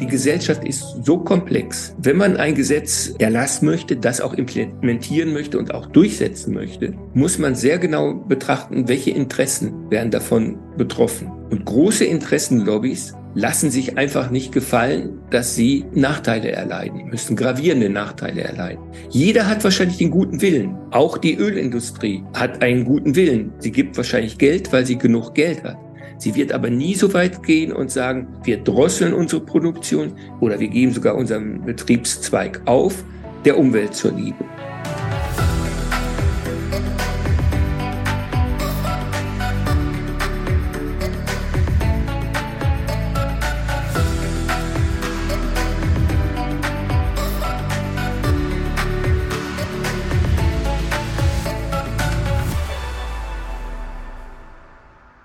Die Gesellschaft ist so komplex. Wenn man ein Gesetz erlassen möchte, das auch implementieren möchte und auch durchsetzen möchte, muss man sehr genau betrachten, welche Interessen werden davon betroffen. Und große Interessenlobbys lassen sich einfach nicht gefallen, dass sie Nachteile erleiden müssen, gravierende Nachteile erleiden. Jeder hat wahrscheinlich den guten Willen. Auch die Ölindustrie hat einen guten Willen. Sie gibt wahrscheinlich Geld, weil sie genug Geld hat. Sie wird aber nie so weit gehen und sagen, wir drosseln unsere Produktion oder wir geben sogar unseren Betriebszweig auf, der Umwelt zur Liebe.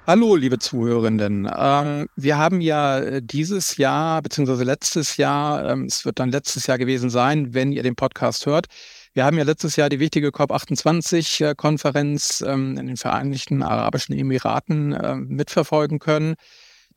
Hallo, liebe Zuhörenden. Ähm, wir haben ja äh, dieses Jahr, beziehungsweise letztes Jahr, ähm, es wird dann letztes Jahr gewesen sein, wenn ihr den Podcast hört. Wir haben ja letztes Jahr die wichtige COP28-Konferenz ähm, in den Vereinigten Arabischen Emiraten äh, mitverfolgen können.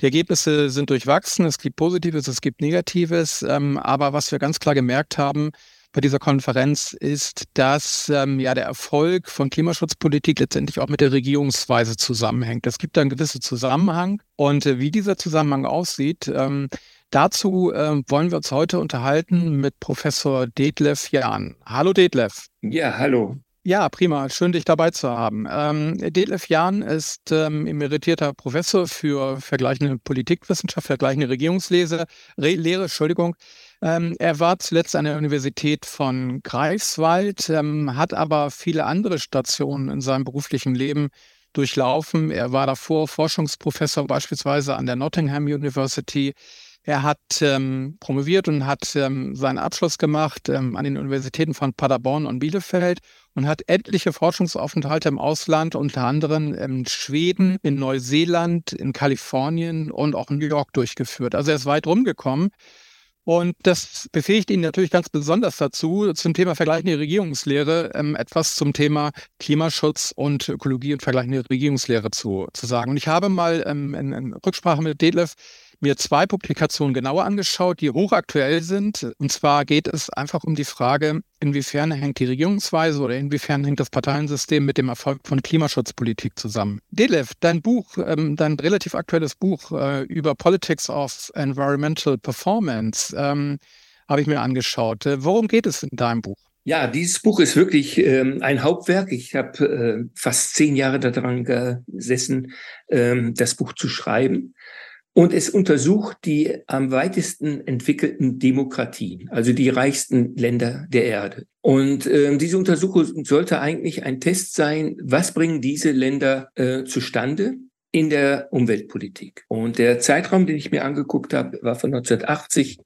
Die Ergebnisse sind durchwachsen. Es gibt Positives, es gibt Negatives. Aber was wir ganz klar gemerkt haben, bei dieser Konferenz ist, dass ähm, ja der Erfolg von Klimaschutzpolitik letztendlich auch mit der Regierungsweise zusammenhängt. Es gibt da einen gewissen Zusammenhang und äh, wie dieser Zusammenhang aussieht, ähm, dazu äh, wollen wir uns heute unterhalten mit Professor Detlef Jahn. Hallo Detlef. Ja, hallo. Ja, prima. Schön, dich dabei zu haben. Ähm, Detlef Jahn ist ähm, emeritierter Professor für vergleichende Politikwissenschaft, vergleichende Regierungslehre, Re Lehre, Entschuldigung, ähm, er war zuletzt an der Universität von Greifswald, ähm, hat aber viele andere Stationen in seinem beruflichen Leben durchlaufen. Er war davor Forschungsprofessor beispielsweise an der Nottingham University. Er hat ähm, promoviert und hat ähm, seinen Abschluss gemacht ähm, an den Universitäten von Paderborn und Bielefeld und hat etliche Forschungsaufenthalte im Ausland, unter anderem in Schweden, in Neuseeland, in Kalifornien und auch in New York durchgeführt. Also er ist weit rumgekommen. Und das befähigt ihn natürlich ganz besonders dazu, zum Thema vergleichende Regierungslehre ähm, etwas zum Thema Klimaschutz und Ökologie und vergleichende Regierungslehre zu, zu sagen. Und ich habe mal ähm, in, in Rücksprache mit Detlef mir zwei Publikationen genauer angeschaut, die hochaktuell sind. Und zwar geht es einfach um die Frage, inwiefern hängt die Regierungsweise oder inwiefern hängt das Parteiensystem mit dem Erfolg von Klimaschutzpolitik zusammen. Delef, dein Buch, ähm, dein relativ aktuelles Buch äh, über Politics of Environmental Performance, ähm, habe ich mir angeschaut. Äh, worum geht es in deinem Buch? Ja, dieses Buch ist wirklich ähm, ein Hauptwerk. Ich habe äh, fast zehn Jahre daran gesessen, ähm, das Buch zu schreiben. Und es untersucht die am weitesten entwickelten Demokratien, also die reichsten Länder der Erde. Und äh, diese Untersuchung sollte eigentlich ein Test sein, was bringen diese Länder äh, zustande in der Umweltpolitik. Und der Zeitraum, den ich mir angeguckt habe, war von 1980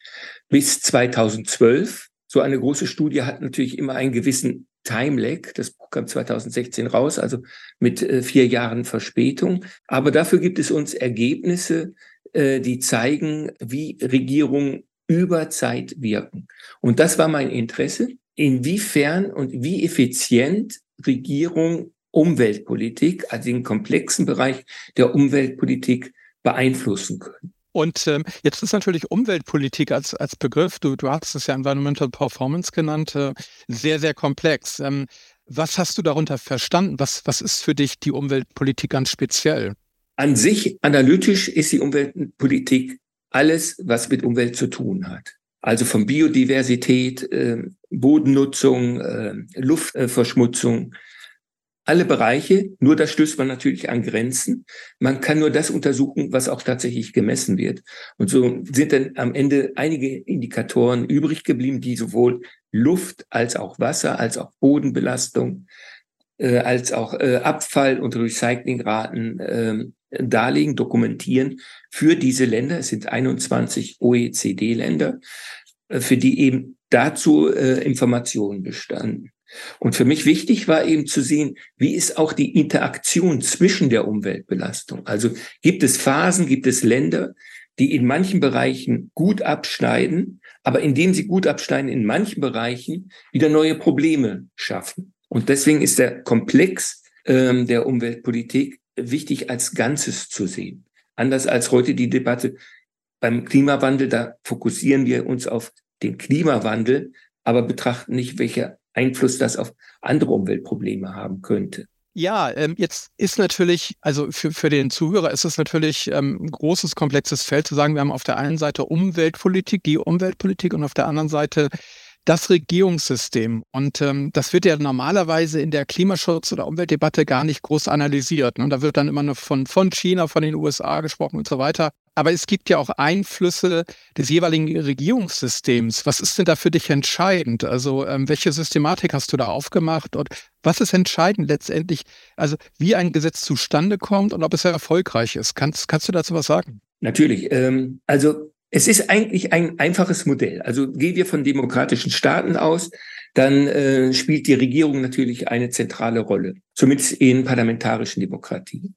bis 2012. So eine große Studie hat natürlich immer einen gewissen Time Lag. Das Buch kam 2016 raus, also mit äh, vier Jahren Verspätung. Aber dafür gibt es uns Ergebnisse, äh, die zeigen, wie Regierungen über Zeit wirken. Und das war mein Interesse, inwiefern und wie effizient Regierung Umweltpolitik, also den komplexen Bereich der Umweltpolitik beeinflussen können. Und ähm, jetzt ist natürlich Umweltpolitik als, als Begriff, du, du hast es ja Environmental Performance genannt, äh, sehr, sehr komplex. Ähm, was hast du darunter verstanden? Was, was ist für dich die Umweltpolitik ganz speziell? An sich analytisch ist die Umweltpolitik alles, was mit Umwelt zu tun hat. Also von Biodiversität, äh, Bodennutzung, äh, Luftverschmutzung, alle Bereiche. Nur das stößt man natürlich an Grenzen. Man kann nur das untersuchen, was auch tatsächlich gemessen wird. Und so sind dann am Ende einige Indikatoren übrig geblieben, die sowohl Luft als auch Wasser, als auch Bodenbelastung, äh, als auch äh, Abfall und Recyclingraten äh, darlegen, dokumentieren für diese Länder. Es sind 21 OECD-Länder, äh, für die eben dazu äh, Informationen bestanden. Und für mich wichtig war eben zu sehen, wie ist auch die Interaktion zwischen der Umweltbelastung. Also gibt es Phasen, gibt es Länder, die in manchen Bereichen gut abschneiden, aber indem sie gut abschneiden, in manchen Bereichen wieder neue Probleme schaffen. Und deswegen ist der Komplex ähm, der Umweltpolitik wichtig als Ganzes zu sehen. Anders als heute die Debatte, beim Klimawandel, da fokussieren wir uns auf den Klimawandel, aber betrachten nicht, welcher Einfluss das auf andere Umweltprobleme haben könnte. Ja, ähm, jetzt ist natürlich, also für, für den Zuhörer ist es natürlich ähm, ein großes, komplexes Feld zu sagen, wir haben auf der einen Seite Umweltpolitik, die Umweltpolitik und auf der anderen Seite das Regierungssystem. Und ähm, das wird ja normalerweise in der Klimaschutz- oder Umweltdebatte gar nicht groß analysiert. Ne? Da wird dann immer nur von, von China, von den USA gesprochen und so weiter. Aber es gibt ja auch Einflüsse des jeweiligen Regierungssystems. Was ist denn da für dich entscheidend? Also ähm, welche Systematik hast du da aufgemacht und was ist entscheidend letztendlich? Also wie ein Gesetz zustande kommt und ob es erfolgreich ist. Kannst, kannst du dazu was sagen? Natürlich. Ähm, also es ist eigentlich ein einfaches Modell. Also gehen wir von demokratischen Staaten aus, dann äh, spielt die Regierung natürlich eine zentrale Rolle, zumindest in parlamentarischen Demokratien.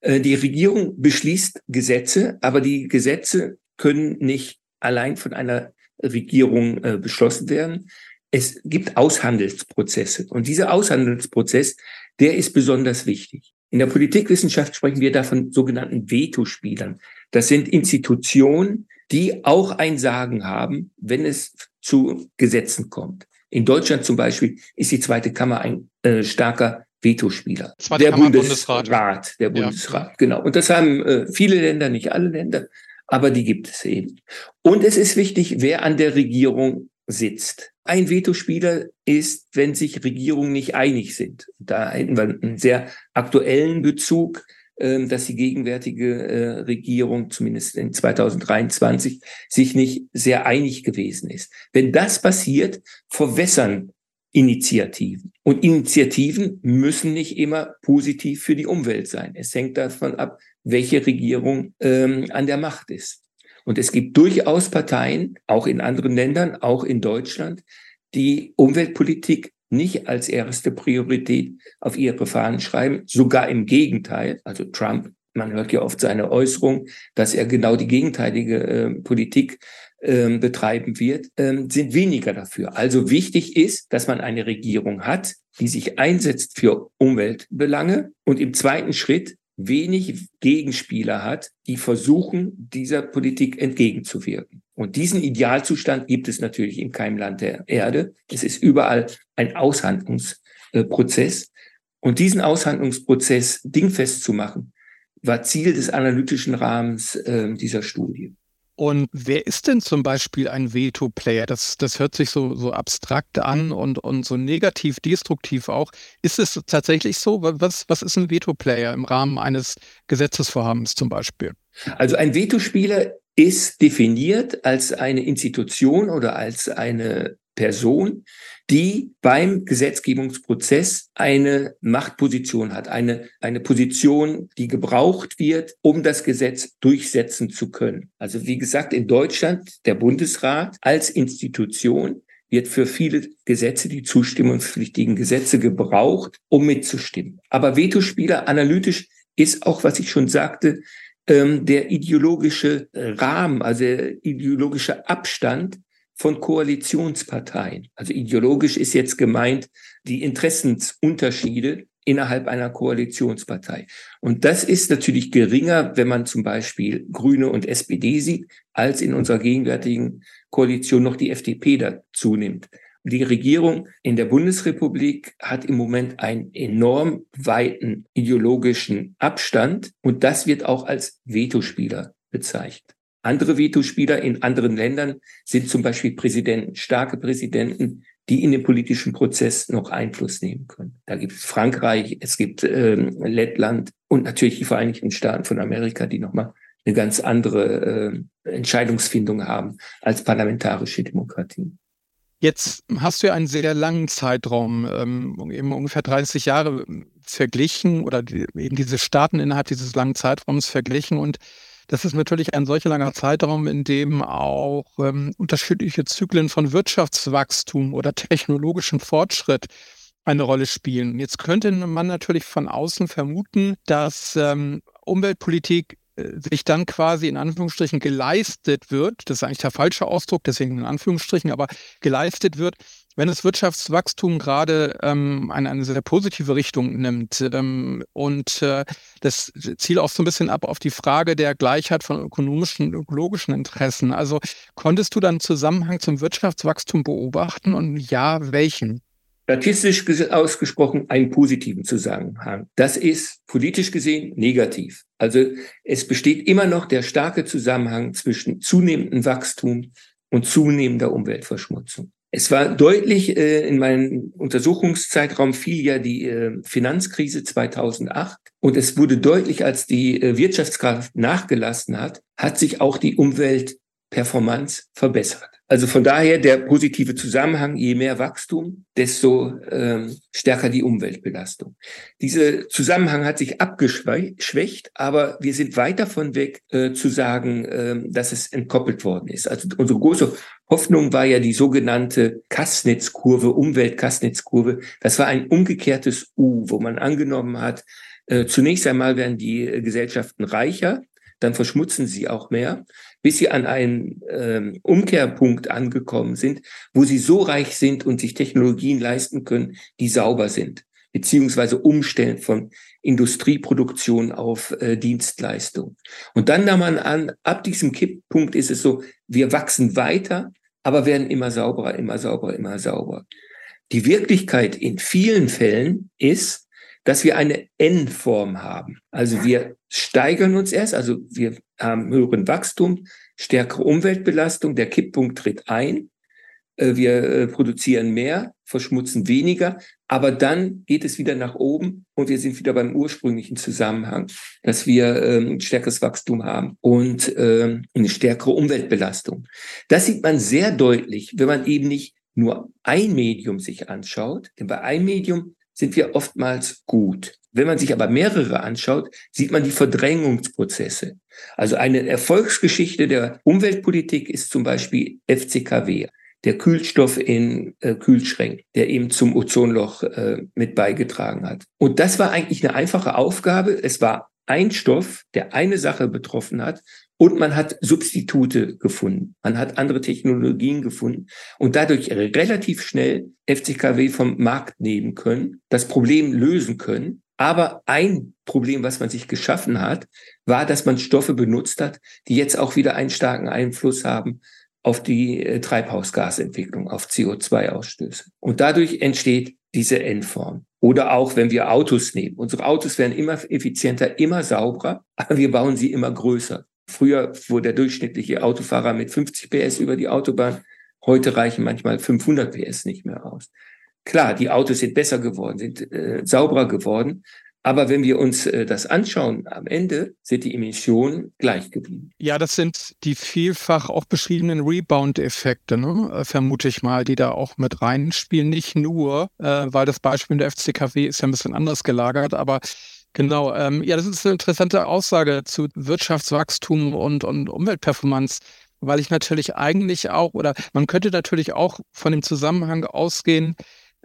Äh, die Regierung beschließt Gesetze, aber die Gesetze können nicht allein von einer Regierung äh, beschlossen werden. Es gibt Aushandelsprozesse und dieser Aushandelsprozess, der ist besonders wichtig. In der Politikwissenschaft sprechen wir da von sogenannten Vetospielern. Das sind Institutionen, die auch ein Sagen haben, wenn es zu Gesetzen kommt. In Deutschland zum Beispiel ist die zweite Kammer ein äh, starker Vetospieler. Zweite der Kammer Bundesrat. Bundesrat. Der Bundesrat, ja. genau. Und das haben äh, viele Länder, nicht alle Länder, aber die gibt es eben. Und es ist wichtig, wer an der Regierung sitzt. Ein Vetospieler ist, wenn sich Regierungen nicht einig sind. Da hätten wir einen sehr aktuellen Bezug dass die gegenwärtige äh, Regierung, zumindest in 2023, sich nicht sehr einig gewesen ist. Wenn das passiert, verwässern Initiativen. Und Initiativen müssen nicht immer positiv für die Umwelt sein. Es hängt davon ab, welche Regierung ähm, an der Macht ist. Und es gibt durchaus Parteien, auch in anderen Ländern, auch in Deutschland, die Umweltpolitik nicht als erste Priorität auf ihre Fahnen schreiben, sogar im Gegenteil. Also Trump, man hört ja oft seine Äußerung, dass er genau die gegenteilige äh, Politik äh, betreiben wird, äh, sind weniger dafür. Also wichtig ist, dass man eine Regierung hat, die sich einsetzt für Umweltbelange und im zweiten Schritt wenig Gegenspieler hat, die versuchen, dieser Politik entgegenzuwirken. Und diesen Idealzustand gibt es natürlich in keinem Land der Erde. Es ist überall ein Aushandlungsprozess. Und diesen Aushandlungsprozess dingfest zu machen, war Ziel des analytischen Rahmens äh, dieser Studie. Und wer ist denn zum Beispiel ein Veto-Player? Das, das hört sich so, so abstrakt an und, und so negativ, destruktiv auch. Ist es tatsächlich so? Was, was ist ein Veto-Player im Rahmen eines Gesetzesvorhabens zum Beispiel? Also ein Vetospieler ist definiert als eine Institution oder als eine Person, die beim Gesetzgebungsprozess eine Machtposition hat, eine, eine Position, die gebraucht wird, um das Gesetz durchsetzen zu können. Also wie gesagt, in Deutschland der Bundesrat als Institution wird für viele Gesetze, die zustimmungspflichtigen Gesetze gebraucht, um mitzustimmen. Aber Vetospieler analytisch ist auch, was ich schon sagte, ähm, der ideologische Rahmen, also der ideologische Abstand von Koalitionsparteien. Also ideologisch ist jetzt gemeint die Interessensunterschiede innerhalb einer Koalitionspartei. Und das ist natürlich geringer, wenn man zum Beispiel Grüne und SPD sieht, als in unserer gegenwärtigen Koalition noch die FDP dazu nimmt. Die Regierung in der Bundesrepublik hat im Moment einen enorm weiten ideologischen Abstand und das wird auch als Vetospieler bezeichnet. Andere Vetospieler in anderen Ländern sind zum Beispiel Präsidenten, starke Präsidenten, die in den politischen Prozess noch Einfluss nehmen können. Da gibt es Frankreich, es gibt ähm, Lettland und natürlich die Vereinigten Staaten von Amerika, die nochmal eine ganz andere äh, Entscheidungsfindung haben als parlamentarische Demokratien. Jetzt hast du ja einen sehr langen Zeitraum, ähm, eben ungefähr 30 Jahre verglichen oder die, eben diese Staaten innerhalb dieses langen Zeitraums verglichen und das ist natürlich ein solcher langer Zeitraum, in dem auch ähm, unterschiedliche Zyklen von Wirtschaftswachstum oder technologischem Fortschritt eine Rolle spielen. Jetzt könnte man natürlich von außen vermuten, dass ähm, Umweltpolitik äh, sich dann quasi in Anführungsstrichen geleistet wird, das ist eigentlich der falsche Ausdruck, deswegen in Anführungsstrichen, aber geleistet wird, Wenn das Wirtschaftswachstum gerade ähm, eine, eine sehr positive Richtung nimmt ähm, und äh, das zielt auch so ein bisschen ab auf die Frage der Gleichheit von ökonomischen, ökologischen Interessen. Also konntest du dann Zusammenhang zum Wirtschaftswachstum beobachten und ja, welchen? Statistisch ausgesprochen einen positiven Zusammenhang. Das ist politisch gesehen negativ. Also es besteht immer noch der starke Zusammenhang zwischen zunehmendem Wachstum und zunehmender Umweltverschmutzung. Es war deutlich, äh, in meinem Untersuchungszeitraum fiel ja die äh, Finanzkrise 2008 und es wurde deutlich, als die äh, Wirtschaftskraft nachgelassen hat, hat sich auch die Umweltperformance verbessert. Also von daher der positive Zusammenhang, je mehr Wachstum, desto ähm, stärker die Umweltbelastung. Dieser Zusammenhang hat sich abgeschwächt, aber wir sind weit davon weg äh, zu sagen, äh, dass es entkoppelt worden ist. Also unsere große Hoffnung war ja die sogenannte Kassnitzkurve. Das war ein umgekehrtes U, wo man angenommen hat, äh, zunächst einmal werden die äh, Gesellschaften reicher, dann verschmutzen sie auch mehr bis sie an einen ähm, Umkehrpunkt angekommen sind, wo sie so reich sind und sich Technologien leisten können, die sauber sind, beziehungsweise umstellen von Industrieproduktion auf äh, Dienstleistung. Und dann nahm man an, ab diesem Kipppunkt ist es so, wir wachsen weiter, aber werden immer sauberer, immer sauberer, immer sauberer. Die Wirklichkeit in vielen Fällen ist, dass wir eine N-Form haben. Also wir steigern uns erst, also wir haben höheren Wachstum, stärkere Umweltbelastung, der Kipppunkt tritt ein, äh, wir äh, produzieren mehr, verschmutzen weniger, aber dann geht es wieder nach oben und wir sind wieder beim ursprünglichen Zusammenhang, dass wir ähm, ein stärkeres Wachstum haben und ähm, eine stärkere Umweltbelastung. Das sieht man sehr deutlich, wenn man eben nicht nur ein Medium sich anschaut, denn bei einem Medium sind wir oftmals gut. Wenn man sich aber mehrere anschaut, sieht man die Verdrängungsprozesse. Also eine Erfolgsgeschichte der Umweltpolitik ist zum Beispiel FCKW, der Kühlstoff in äh, Kühlschränken, der eben zum Ozonloch äh, mit beigetragen hat. Und das war eigentlich eine einfache Aufgabe. Es war ein Stoff, der eine Sache betroffen hat und man hat Substitute gefunden. Man hat andere Technologien gefunden und dadurch relativ schnell FCKW vom Markt nehmen können, das Problem lösen können. Aber ein Problem, was man sich geschaffen hat, war, dass man Stoffe benutzt hat, die jetzt auch wieder einen starken Einfluss haben auf die äh, Treibhausgasentwicklung, auf CO2-Ausstöße. Und dadurch entsteht diese Endform. Oder auch, wenn wir Autos nehmen. Unsere Autos werden immer effizienter, immer sauberer, aber wir bauen sie immer größer. Früher fuhr der durchschnittliche Autofahrer mit 50 PS über die Autobahn. Heute reichen manchmal 500 PS nicht mehr aus. Klar, die Autos sind besser geworden, sind äh, sauberer geworden. Aber wenn wir uns äh, das anschauen, am Ende sind die Emissionen gleich geblieben. Ja, das sind die vielfach auch beschriebenen Rebound-Effekte, ne? Vermute ich mal, die da auch mit reinspielen. Nicht nur, äh, weil das Beispiel in der FCKW ist ja ein bisschen anders gelagert, aber Genau, ähm, ja, das ist eine interessante Aussage zu Wirtschaftswachstum und, und Umweltperformance, weil ich natürlich eigentlich auch, oder man könnte natürlich auch von dem Zusammenhang ausgehen,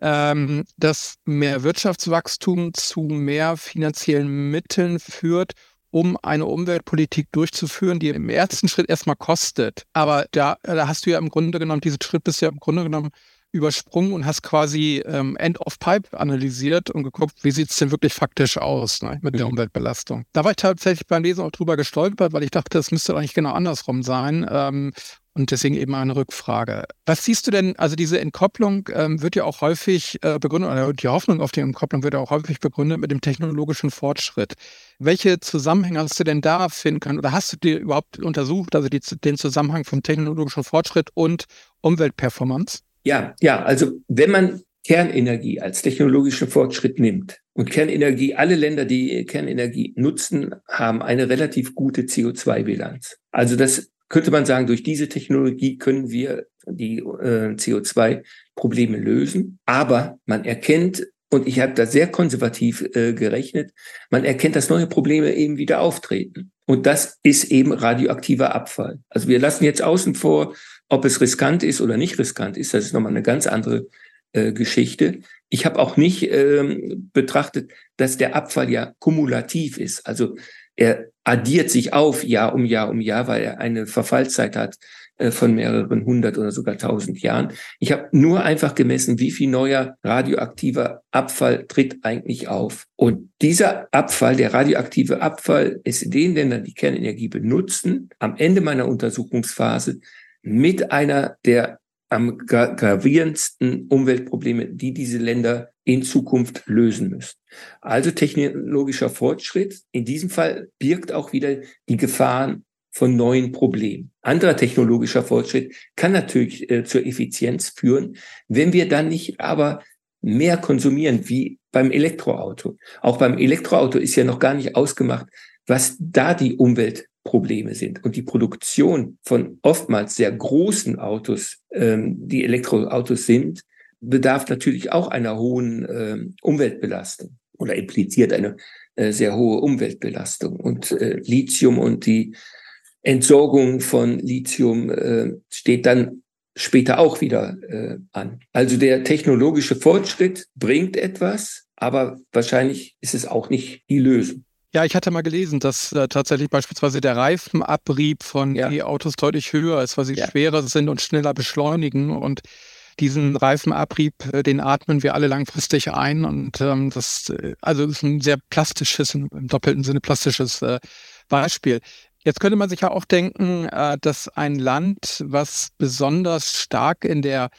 ähm, dass mehr Wirtschaftswachstum zu mehr finanziellen Mitteln führt, um eine Umweltpolitik durchzuführen, die im ersten Schritt erstmal kostet. Aber da, da hast du ja im Grunde genommen, diesen Schritt bist ja im Grunde genommen übersprungen und hast quasi ähm, End of Pipe analysiert und geguckt, wie sieht es denn wirklich faktisch aus ne, mit der Umweltbelastung. Da war ich tatsächlich beim Lesen auch drüber gestolpert, weil ich dachte, das müsste eigentlich genau andersrum sein. Ähm, und deswegen eben eine Rückfrage. Was siehst du denn, also diese Entkopplung ähm, wird ja auch häufig äh, begründet, oder die Hoffnung auf die Entkopplung wird ja auch häufig begründet mit dem technologischen Fortschritt. Welche Zusammenhänge hast du denn da finden können? Oder hast du dir überhaupt untersucht, also die, den Zusammenhang vom technologischen Fortschritt und Umweltperformance? Ja, ja, also wenn man Kernenergie als technologischen Fortschritt nimmt und Kernenergie, alle Länder, die Kernenergie nutzen, haben eine relativ gute CO2-Bilanz. Also das könnte man sagen, durch diese Technologie können wir die äh, CO2-Probleme lösen. Aber man erkennt, und ich habe da sehr konservativ äh, gerechnet, man erkennt, dass neue Probleme eben wieder auftreten. Und das ist eben radioaktiver Abfall. Also wir lassen jetzt außen vor, ob es riskant ist oder nicht riskant ist, das ist nochmal eine ganz andere äh, Geschichte. Ich habe auch nicht ähm, betrachtet, dass der Abfall ja kumulativ ist. Also er addiert sich auf Jahr um Jahr um Jahr, weil er eine Verfallszeit hat äh, von mehreren hundert oder sogar tausend Jahren. Ich habe nur einfach gemessen, wie viel neuer radioaktiver Abfall tritt eigentlich auf. Und dieser Abfall, der radioaktive Abfall, ist in den Ländern, die Kernenergie benutzen, am Ende meiner Untersuchungsphase mit einer der am gravierendsten Umweltprobleme, die diese Länder in Zukunft lösen müssen. Also technologischer Fortschritt in diesem Fall birgt auch wieder die Gefahren von neuen Problemen. Anderer technologischer Fortschritt kann natürlich äh, zur Effizienz führen, wenn wir dann nicht aber mehr konsumieren wie beim Elektroauto. Auch beim Elektroauto ist ja noch gar nicht ausgemacht, was da die Umweltprobleme sind. Und die Produktion von oftmals sehr großen Autos, ähm, die Elektroautos sind, bedarf natürlich auch einer hohen äh, Umweltbelastung oder impliziert eine äh, sehr hohe Umweltbelastung. Und äh, Lithium und die Entsorgung von Lithium äh, steht dann später auch wieder äh, an. Also der technologische Fortschritt bringt etwas, aber wahrscheinlich ist es auch nicht die Lösung. Ja, ich hatte mal gelesen, dass äh, tatsächlich beispielsweise der Reifenabrieb von ja. E-Autos deutlich höher ist, weil sie ja. schwerer sind und schneller beschleunigen. Und diesen Reifenabrieb, äh, den atmen wir alle langfristig ein. Und ähm, das, äh, also ist ein sehr plastisches, im doppelten Sinne plastisches äh, Beispiel. Jetzt könnte man sich ja auch denken, äh, dass ein Land, was besonders stark in der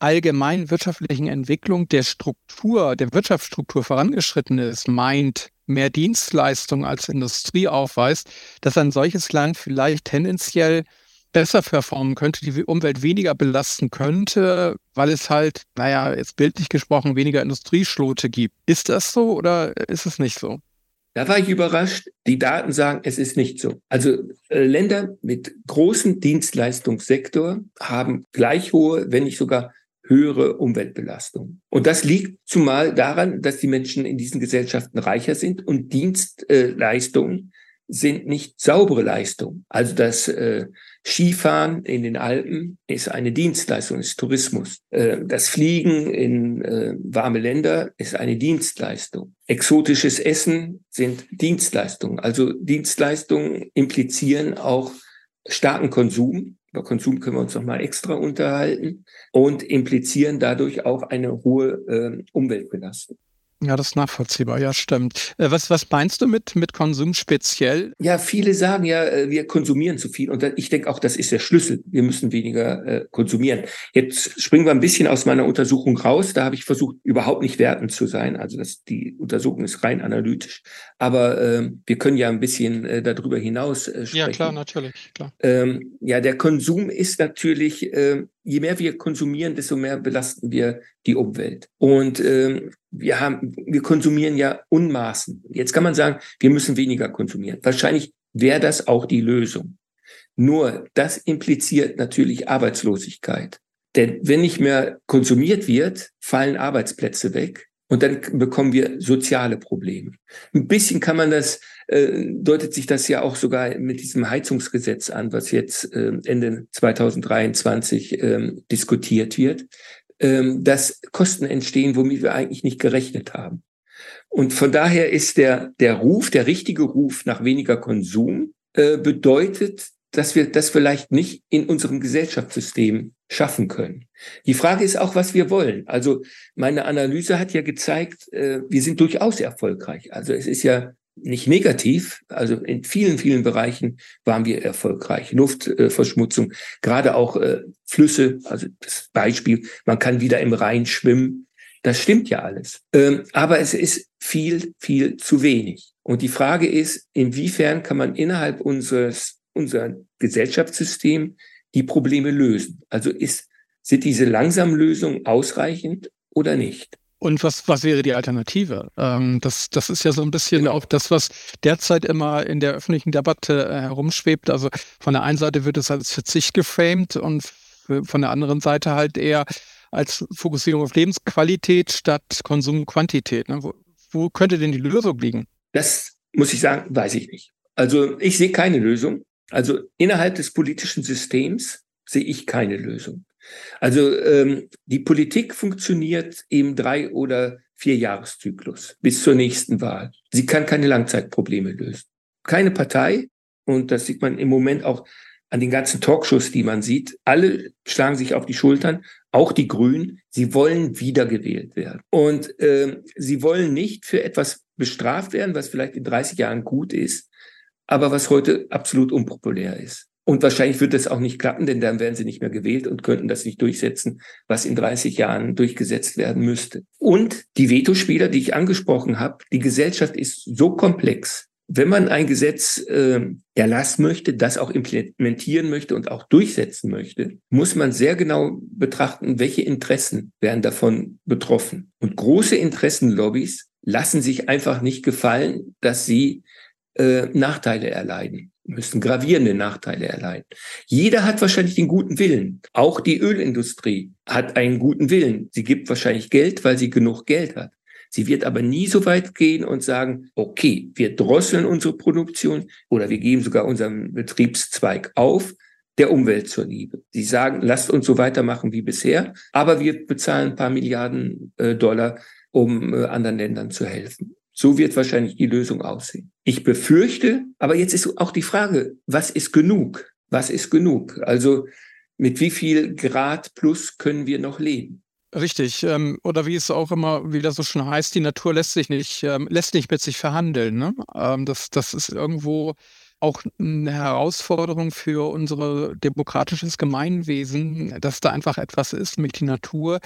allgemeinen wirtschaftlichen Entwicklung der Struktur, der Wirtschaftsstruktur vorangeschritten ist, meint, mehr Dienstleistung als Industrie aufweist, dass ein solches Land vielleicht tendenziell besser performen könnte, die Umwelt weniger belasten könnte, weil es halt, naja, jetzt bildlich gesprochen, weniger Industrieschlote gibt. Ist das so oder ist es nicht so? Da war ich überrascht. Die Daten sagen, es ist nicht so. Also äh, Länder mit großem Dienstleistungssektor haben gleich hohe, wenn nicht sogar höhere Umweltbelastung. Und das liegt zumal daran, dass die Menschen in diesen Gesellschaften reicher sind und Dienstleistungen sind nicht saubere Leistungen. Also das äh, Skifahren in den Alpen ist eine Dienstleistung, ist Tourismus. Äh, das Fliegen in äh, warme Länder ist eine Dienstleistung. Exotisches Essen sind Dienstleistungen. Also Dienstleistungen implizieren auch starken Konsum. Über Konsum können wir uns noch mal extra unterhalten und implizieren dadurch auch eine hohe äh, Umweltbelastung. Ja, das ist nachvollziehbar, ja, stimmt. Äh, was, was meinst du mit, mit Konsum speziell? Ja, viele sagen ja, äh, wir konsumieren zu viel. Und ich denke auch, das ist der Schlüssel. Wir müssen weniger äh, konsumieren. Jetzt springen wir ein bisschen aus meiner Untersuchung raus. Da habe ich versucht, überhaupt nicht wertend zu sein. Also das, die Untersuchung ist rein analytisch. Aber äh, wir können ja ein bisschen äh, darüber hinaus äh, sprechen. Ja, klar, natürlich. Klar. Ähm, ja, der Konsum ist natürlich äh, je mehr wir konsumieren, desto mehr belasten wir die Umwelt. Und ähm, wir haben, wir konsumieren ja Unmaßen. Jetzt kann man sagen, wir müssen weniger konsumieren. Wahrscheinlich wäre das auch die Lösung. Nur das impliziert natürlich Arbeitslosigkeit. Denn wenn nicht mehr konsumiert wird, fallen Arbeitsplätze weg. Und dann bekommen wir soziale Probleme. Ein bisschen kann man das, äh, deutet sich das ja auch sogar mit diesem Heizungsgesetz an, was jetzt äh, Ende 2023 äh, diskutiert wird, äh, dass Kosten entstehen, womit wir eigentlich nicht gerechnet haben. Und von daher ist der, der Ruf, der richtige Ruf nach weniger Konsum, äh, bedeutet, dass wir das vielleicht nicht in unserem Gesellschaftssystem schaffen können. Die Frage ist auch, was wir wollen. Also meine Analyse hat ja gezeigt, äh, wir sind durchaus erfolgreich. Also es ist ja nicht negativ. Also in vielen, vielen Bereichen waren wir erfolgreich. Luftverschmutzung, gerade auch äh, Flüsse, also das Beispiel, man kann wieder im Rhein schwimmen. Das stimmt ja alles. Ähm, aber es ist viel, viel zu wenig. Und die Frage ist, inwiefern kann man innerhalb unseres unser Gesellschaftssystem die Probleme lösen. Also ist, sind diese langsamen Lösungen ausreichend oder nicht? Und was, was wäre die Alternative? Ähm, das, das ist ja so ein bisschen genau. auch das, was derzeit immer in der öffentlichen Debatte äh, herumschwebt. Also von der einen Seite wird es als Verzicht geframed und von der anderen Seite halt eher als Fokussierung auf Lebensqualität statt Konsumquantität. Ne? Wo, wo könnte denn die Lösung liegen? Das muss ich sagen, weiß ich nicht. Also ich sehe keine Lösung. Also innerhalb des politischen Systems sehe ich keine Lösung. Also ähm, die Politik funktioniert im drei oder vier Jahreszyklus bis zur nächsten Wahl. Sie kann keine Langzeitprobleme lösen. keine Partei, und das sieht man im Moment auch an den ganzen Talkshows, die man sieht, alle schlagen sich auf die Schultern, auch die Grünen, sie wollen wiedergewählt werden. Und äh, sie wollen nicht für etwas bestraft werden, was vielleicht in 30 Jahren gut ist, aber was heute absolut unpopulär ist. Und wahrscheinlich wird das auch nicht klappen, denn dann werden sie nicht mehr gewählt und könnten das nicht durchsetzen, was in 30 Jahren durchgesetzt werden müsste. Und die Vetospieler, die ich angesprochen habe, die Gesellschaft ist so komplex, wenn man ein Gesetz äh, erlassen möchte, das auch implementieren möchte und auch durchsetzen möchte, muss man sehr genau betrachten, welche Interessen werden davon betroffen. Und große Interessenlobbys lassen sich einfach nicht gefallen, dass sie äh, Nachteile erleiden müssen, gravierende Nachteile erleiden. Jeder hat wahrscheinlich den guten Willen. Auch die Ölindustrie hat einen guten Willen. Sie gibt wahrscheinlich Geld, weil sie genug Geld hat. Sie wird aber nie so weit gehen und sagen, okay, wir drosseln unsere Produktion oder wir geben sogar unseren Betriebszweig auf, der Umwelt zur Liebe. Sie sagen, lasst uns so weitermachen wie bisher, aber wir bezahlen ein paar Milliarden äh, Dollar, um äh, anderen Ländern zu helfen. So wird wahrscheinlich die Lösung aussehen. Ich befürchte, aber jetzt ist auch die Frage, was ist genug? Was ist genug? Also mit wie viel Grad plus können wir noch leben? Richtig, ähm, oder wie es auch immer wieder so schon heißt, die Natur lässt sich nicht, ähm, lässt nicht mit sich verhandeln. Ne? Ähm, das, das ist irgendwo auch eine Herausforderung für unser demokratisches Gemeinwesen, dass da einfach etwas ist, mit die Natur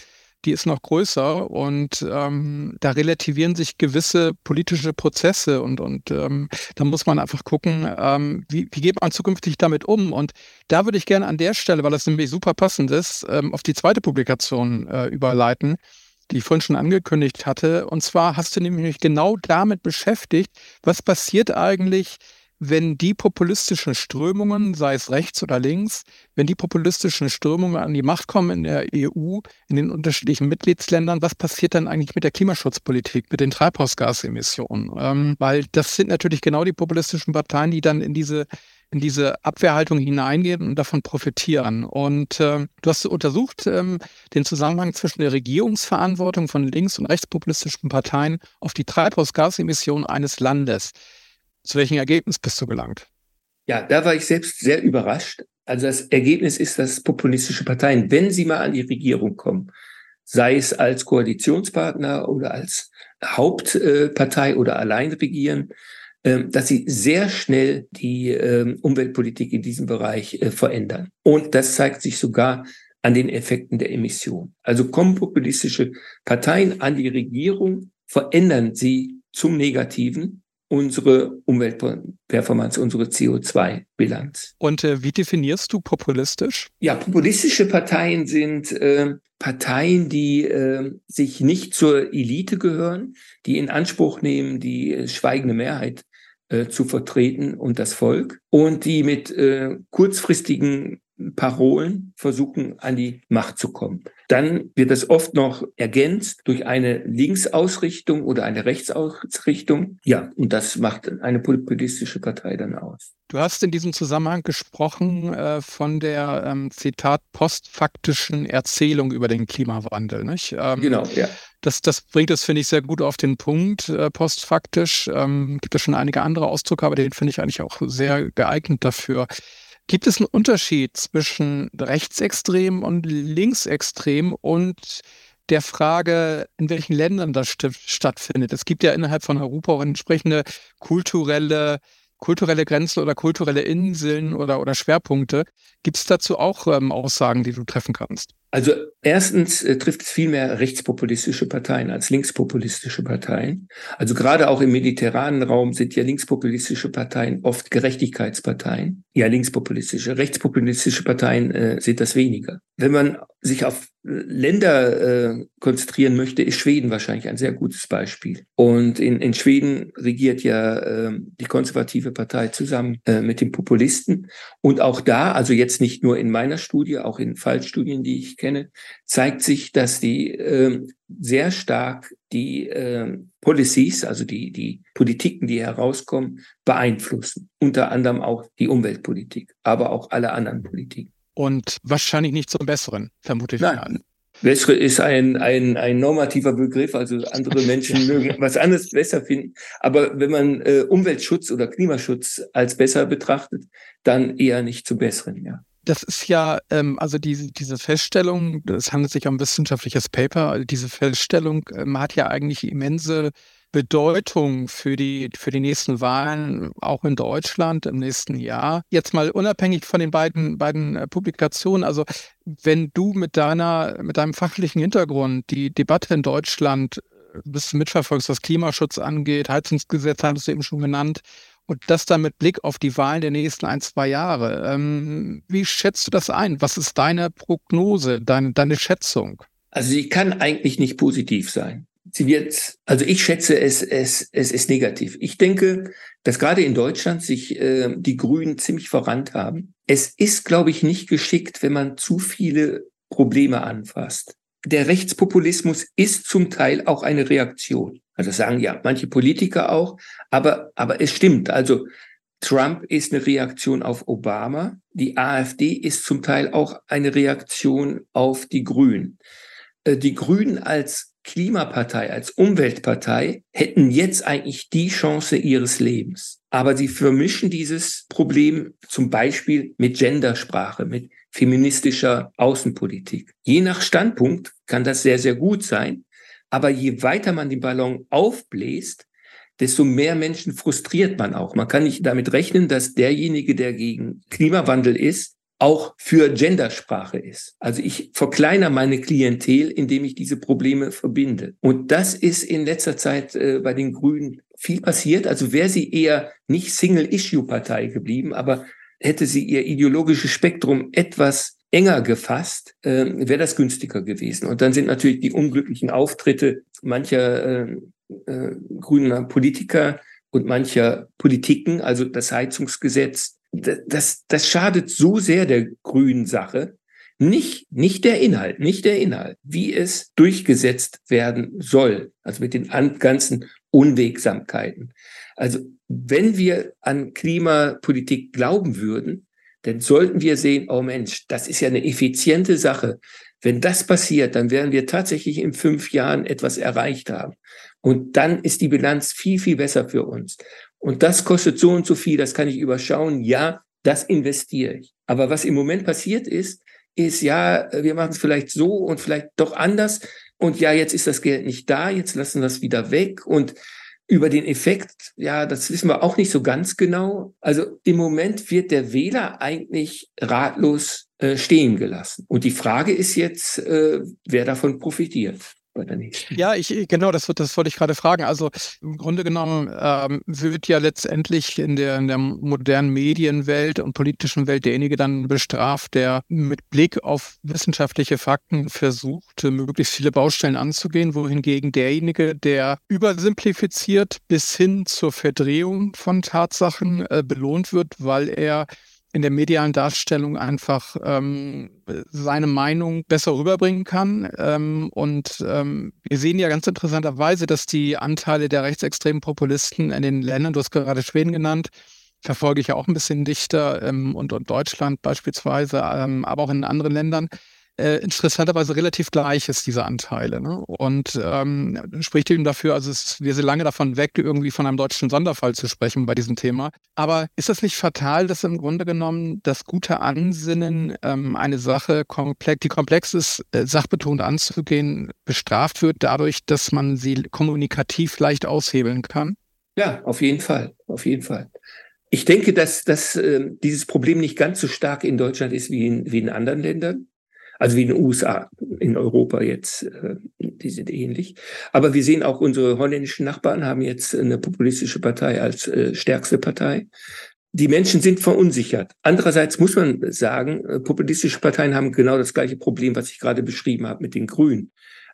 die ist noch größer und ähm, da relativieren sich gewisse politische Prozesse und, und ähm, da muss man einfach gucken, ähm, wie, wie geht man zukünftig damit um. Und da würde ich gerne an der Stelle, weil das nämlich super passend ist, ähm, auf die zweite Publikation äh, überleiten die ich vorhin schon angekündigt hatte. Und zwar hast du nämlich genau damit beschäftigt, was passiert eigentlich, wenn die populistischen Strömungen, sei es rechts oder links, wenn die populistischen Strömungen an die Macht kommen in der EU, in den unterschiedlichen Mitgliedsländern, was passiert dann eigentlich mit der Klimaschutzpolitik, mit den Treibhausgasemissionen? Ähm, weil das sind natürlich genau die populistischen Parteien, die dann in diese in diese Abwehrhaltung hineingehen und davon profitieren. Und äh, du hast untersucht ähm, den Zusammenhang zwischen der Regierungsverantwortung von links- und rechtspopulistischen Parteien auf die Treibhausgasemissionen eines Landes. Zu welchem Ergebnis bist du gelangt? Ja, da war ich selbst sehr überrascht. Also das Ergebnis ist, dass populistische Parteien, wenn sie mal an die Regierung kommen, sei es als Koalitionspartner oder als Hauptpartei oder allein regieren, ähm, dass sie sehr schnell die ähm, Umweltpolitik in diesem Bereich äh, verändern. Und das zeigt sich sogar an den Effekten der Emission. Also kommen populistische Parteien an die Regierung, verändern sie zum Negativen unsere Umweltperformance, unsere CO2-Bilanz. Und äh, wie definierst du populistisch? Ja, populistische Parteien sind äh, Parteien, die äh, sich nicht zur Elite gehören, die in Anspruch nehmen, die äh, schweigende Mehrheit äh, zu vertreten und das Volk und die mit äh, kurzfristigen Parolen versuchen, an die Macht zu kommen. Dann wird das oft noch ergänzt durch eine Linksausrichtung oder eine Rechtsausrichtung. Ja, und das macht eine populistische Partei dann aus. Du hast in diesem Zusammenhang gesprochen äh, von der, ähm, Zitat, postfaktischen Erzählung über den Klimawandel. Nicht? Ähm, genau, ja. Das, das bringt es, finde ich, sehr gut auf den Punkt, äh, postfaktisch. Ähm, gibt es schon einige andere Ausdrücke, aber den finde ich eigentlich auch sehr geeignet dafür. Gibt es einen Unterschied zwischen rechtsextrem und linksextrem und der Frage, in welchen Ländern das stattfindet? Es gibt ja innerhalb von Europa auch entsprechende kulturelle kulturelle Grenzen oder kulturelle Inseln oder, oder Schwerpunkte. Gibt es dazu auch ähm, Aussagen, die du treffen kannst? Also erstens äh, trifft es viel mehr rechtspopulistische Parteien als linkspopulistische Parteien. Also gerade auch im mediterranen Raum sind ja linkspopulistische Parteien oft Gerechtigkeitsparteien. Ja, linkspopulistische, rechtspopulistische Parteien äh, sind das weniger. Wenn man sich auf Länder äh, konzentrieren möchte, ist Schweden wahrscheinlich ein sehr gutes Beispiel. Und in, in Schweden regiert ja äh, die konservative Partei zusammen äh, mit den Populisten. Und auch da, also jetzt nicht nur in meiner Studie, auch in Fallstudien, die ich kenne, zeigt sich, dass die äh, sehr stark die äh, Policies, also die, die Politiken, die herauskommen, beeinflussen. Unter anderem auch die Umweltpolitik, aber auch alle anderen Politiken. Und wahrscheinlich nicht zum Besseren, vermute ich Nein. Bessere ist ein, ein, ein normativer Begriff, also andere Menschen mögen was anderes besser finden. Aber wenn man äh, Umweltschutz oder Klimaschutz als besser betrachtet, dann eher nicht zu besseren, ja. Das ist ja, ähm, also diese, diese Feststellung, es handelt sich um ein wissenschaftliches Paper, diese Feststellung ähm, hat ja eigentlich immense Bedeutung für die, für die nächsten Wahlen, auch in Deutschland im nächsten Jahr. Jetzt mal unabhängig von den beiden, beiden äh, Publikationen, also wenn du mit deiner, mit deinem fachlichen Hintergrund die Debatte in Deutschland äh, bis mitverfolgst, was Klimaschutz angeht, Heizungsgesetz hattest du eben schon genannt, und das dann mit Blick auf die Wahlen der nächsten ein, zwei Jahre. Ähm, wie schätzt du das ein? Was ist deine Prognose, deine, deine Schätzung? Also sie kann eigentlich nicht positiv sein. Sie wird, also ich schätze es, es, es ist negativ. Ich denke, dass gerade in Deutschland sich äh, die Grünen ziemlich verrannt haben. Es ist, glaube ich, nicht geschickt, wenn man zu viele Probleme anfasst. Der Rechtspopulismus ist zum Teil auch eine Reaktion. Also sagen ja manche Politiker auch, aber, aber es stimmt. Also Trump ist eine Reaktion auf Obama. Die AfD ist zum Teil auch eine Reaktion auf die Grünen. Äh, die Grünen als Klimapartei, als Umweltpartei hätten jetzt eigentlich die Chance ihres Lebens. Aber sie vermischen dieses Problem zum Beispiel mit Gendersprache, mit feministischer Außenpolitik. Je nach Standpunkt kann das sehr, sehr gut sein. Aber je weiter man den Ballon aufbläst, desto mehr Menschen frustriert man auch. Man kann nicht damit rechnen, dass derjenige, der gegen Klimawandel ist, auch für Gendersprache ist. Also ich verkleiner meine Klientel, indem ich diese Probleme verbinde. Und das ist in letzter Zeit äh, bei den Grünen viel passiert. Also wäre sie eher nicht Single-Issue-Partei geblieben, aber hätte sie ihr ideologisches Spektrum etwas enger gefasst, äh, wäre das günstiger gewesen. Und dann sind natürlich die unglücklichen Auftritte mancher äh, äh, grüner Politiker und mancher Politiken, also das Heizungsgesetz, das, das schadet so sehr der grünen Sache. Nicht, nicht der Inhalt, nicht der Inhalt, wie es durchgesetzt werden soll, also mit den ganzen Unwegsamkeiten. Also wenn wir an Klimapolitik glauben würden, dann sollten wir sehen, oh Mensch, das ist ja eine effiziente Sache. Wenn das passiert, dann werden wir tatsächlich in fünf Jahren etwas erreicht haben. Und dann ist die Bilanz viel, viel besser für uns. Und das kostet so und so viel, das kann ich überschauen. Ja, das investiere ich. Aber was im Moment passiert ist, ist ja, wir machen es vielleicht so und vielleicht doch anders. Und ja, jetzt ist das Geld nicht da, jetzt lassen wir es wieder weg. Und über den Effekt, ja, das wissen wir auch nicht so ganz genau. Also im Moment wird der Wähler eigentlich ratlos äh, stehen gelassen. Und die Frage ist jetzt, äh, wer davon profitiert. Ja, ich, genau, das, das wollte ich gerade fragen. Also im Grunde genommen ähm, wird ja letztendlich in der, in der modernen Medienwelt und politischen Welt derjenige dann bestraft, der mit Blick auf wissenschaftliche Fakten versucht, möglichst viele Baustellen anzugehen, wohingegen derjenige, der übersimplifiziert bis hin zur Verdrehung von Tatsachen äh, belohnt wird, weil er in der medialen Darstellung einfach ähm, seine Meinung besser rüberbringen kann. Ähm, und ähm, wir sehen ja ganz interessanterweise, dass die Anteile der rechtsextremen Populisten in den Ländern, du hast gerade Schweden genannt, verfolge ich ja auch ein bisschen dichter ähm, und, und Deutschland beispielsweise, ähm, aber auch in anderen Ländern, äh, interessanterweise relativ gleich ist, diese Anteile. Ne? Und ähm, spricht eben dafür, also es, wir sind lange davon weg, irgendwie von einem deutschen Sonderfall zu sprechen bei diesem Thema. Aber ist das nicht fatal, dass im Grunde genommen das gute Ansinnen, ähm, eine Sache, komplex, die komplex ist, äh, sachbetont anzugehen, bestraft wird, dadurch, dass man sie kommunikativ leicht aushebeln kann? Ja, auf jeden Fall, auf jeden Fall. Ich denke, dass, dass äh, dieses Problem nicht ganz so stark in Deutschland ist wie in, wie in anderen Ländern also wie in den USA, in Europa jetzt, äh, die sind ähnlich. Aber wir sehen auch, unsere holländischen Nachbarn haben jetzt eine populistische Partei als äh, stärkste Partei. Die Menschen sind verunsichert. Andererseits muss man sagen, äh, populistische Parteien haben genau das gleiche Problem, was ich gerade beschrieben habe mit den Grünen.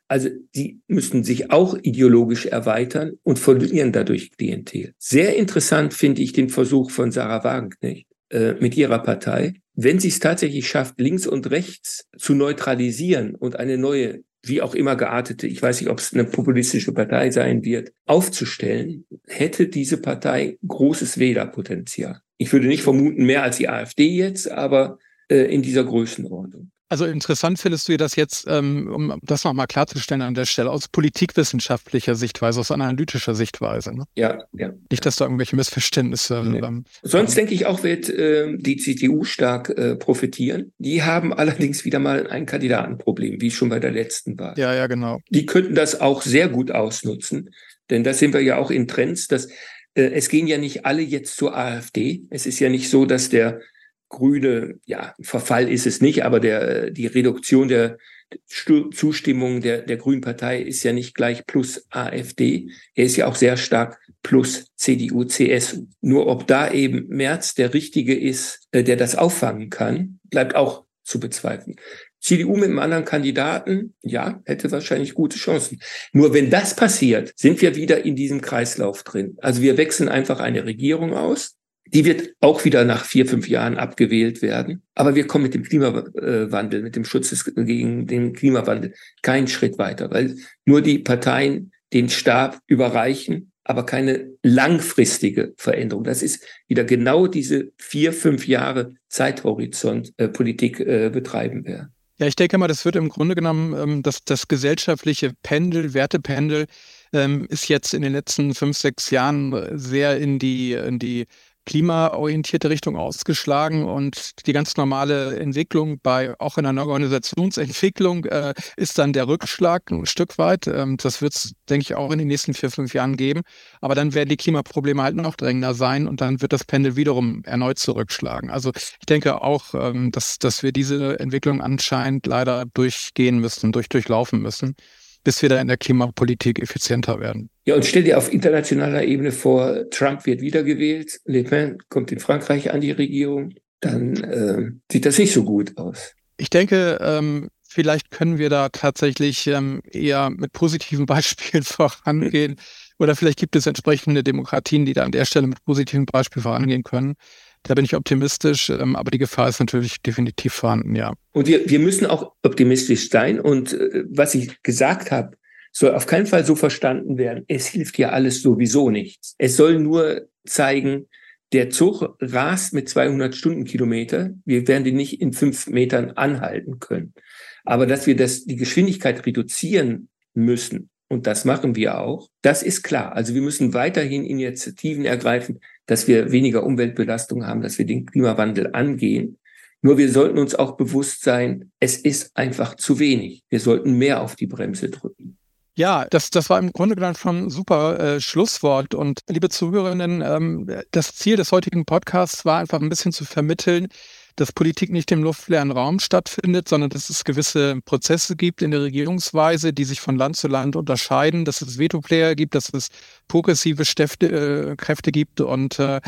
Also die müssen sich auch ideologisch erweitern und verlieren dadurch Klientel. Sehr interessant finde ich den Versuch von Sarah Wagenknecht äh, mit ihrer Partei, wenn sie es tatsächlich schafft, links und rechts zu neutralisieren und eine neue, wie auch immer geartete, ich weiß nicht, ob es eine populistische Partei sein wird, aufzustellen, hätte diese Partei großes Wählerpotenzial. Ich würde nicht vermuten mehr als die AfD jetzt, aber äh, in dieser Größenordnung. Also interessant findest du das jetzt, ähm, um das nochmal klarzustellen an der Stelle, aus politikwissenschaftlicher Sichtweise, aus analytischer Sichtweise. Ne? Ja, ja. Nicht, dass da irgendwelche Missverständnisse. Nee. Ähm, Sonst denke ich auch, wird äh, die CDU stark äh, profitieren. Die haben allerdings wieder mal ein Kandidatenproblem, wie schon bei der letzten Wahl. Ja, ja, genau. Die könnten das auch sehr gut ausnutzen, denn da sind wir ja auch in Trends, dass äh, es gehen ja nicht alle jetzt zur AfD. Es ist ja nicht so, dass der grüne, ja, Verfall ist es nicht, aber der, die Reduktion der Zustimmung der, der Grünen Partei ist ja nicht gleich plus AfD. Er ist ja auch sehr stark plus CDU, CSU. Nur ob da eben Merz der Richtige ist, äh, der das auffangen kann, bleibt auch zu bezweifeln. CDU mit einem anderen Kandidaten, ja, hätte wahrscheinlich gute Chancen. Nur wenn das passiert, sind wir wieder in diesem Kreislauf drin. Also wir wechseln einfach eine Regierung aus die wird auch wieder nach vier, fünf Jahren abgewählt werden. Aber wir kommen mit dem Klimawandel, mit dem Schutz des, gegen den Klimawandel keinen Schritt weiter, weil nur die Parteien den Stab überreichen, aber keine langfristige Veränderung. Das ist wieder genau diese vier, fünf Jahre Zeithorizont äh, Politik äh, betreiben werden. Ja, ich denke mal, das wird im Grunde genommen ähm, das, das gesellschaftliche Pendel, Wertependel ähm, ist jetzt in den letzten fünf, sechs Jahren sehr in die, in die klimaorientierte Richtung ausgeschlagen und die ganz normale Entwicklung bei auch in einer Organisationsentwicklung äh, ist dann der Rückschlag ein Stück weit. Ähm, das wird es, denke ich, auch in den nächsten vier, fünf Jahren geben. Aber dann werden die Klimaprobleme halt noch drängender sein und dann wird das Pendel wiederum erneut zurückschlagen. Also ich denke auch, ähm, dass, dass wir diese Entwicklung anscheinend leider durchgehen müssen, durch, durchlaufen müssen bis wir da in der Klimapolitik effizienter werden. Ja, und stell dir auf internationaler Ebene vor, Trump wird wiedergewählt, Le Pen kommt in Frankreich an die Regierung, dann äh, sieht das nicht so gut aus. Ich denke, ähm, vielleicht können wir da tatsächlich ähm, eher mit positiven Beispielen vorangehen. Oder vielleicht gibt es entsprechende Demokratien, die da an der Stelle mit positiven Beispielen vorangehen können. Da bin ich optimistisch, ähm, aber die Gefahr ist natürlich definitiv vorhanden, ja. Und wir, wir müssen auch optimistisch sein. Und äh, was ich gesagt habe, soll auf keinen Fall so verstanden werden, es hilft ja alles sowieso nichts. Es soll nur zeigen, der Zug rast mit 200 Stundenkilometer. Wir werden den nicht in fünf Metern anhalten können. Aber dass wir das, die Geschwindigkeit reduzieren müssen, und das machen wir auch, das ist klar. Also wir müssen weiterhin Initiativen ergreifen, dass wir weniger Umweltbelastung haben, dass wir den Klimawandel angehen. Nur wir sollten uns auch bewusst sein, es ist einfach zu wenig. Wir sollten mehr auf die Bremse drücken. Ja, das, das war im Grunde genommen schon ein super äh, Schlusswort. Und liebe Zuhörerinnen, ähm, das Ziel des heutigen Podcasts war einfach ein bisschen zu vermitteln, dass Politik nicht im luftleeren Raum stattfindet, sondern dass es gewisse Prozesse gibt in der Regierungsweise, die sich von Land zu Land unterscheiden, dass es Veto-Player gibt, dass es progressive Stäfte, äh, Kräfte gibt und äh,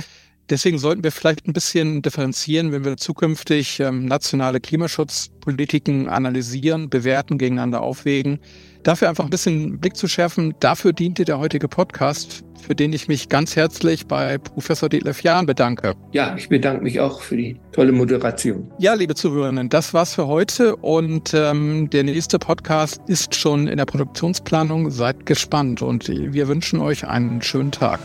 Deswegen sollten wir vielleicht ein bisschen differenzieren, wenn wir zukünftig ähm, nationale Klimaschutzpolitiken analysieren, bewerten, gegeneinander aufwägen. Dafür einfach ein bisschen Blick zu schärfen, dafür diente der heutige Podcast, für den ich mich ganz herzlich bei Professor Detlef Jahn bedanke. Ja, ich bedanke mich auch für die tolle Moderation. Ja, liebe Zuhörerinnen, das war's für heute und ähm, der nächste Podcast ist schon in der Produktionsplanung. Seid gespannt und wir wünschen euch einen schönen Tag.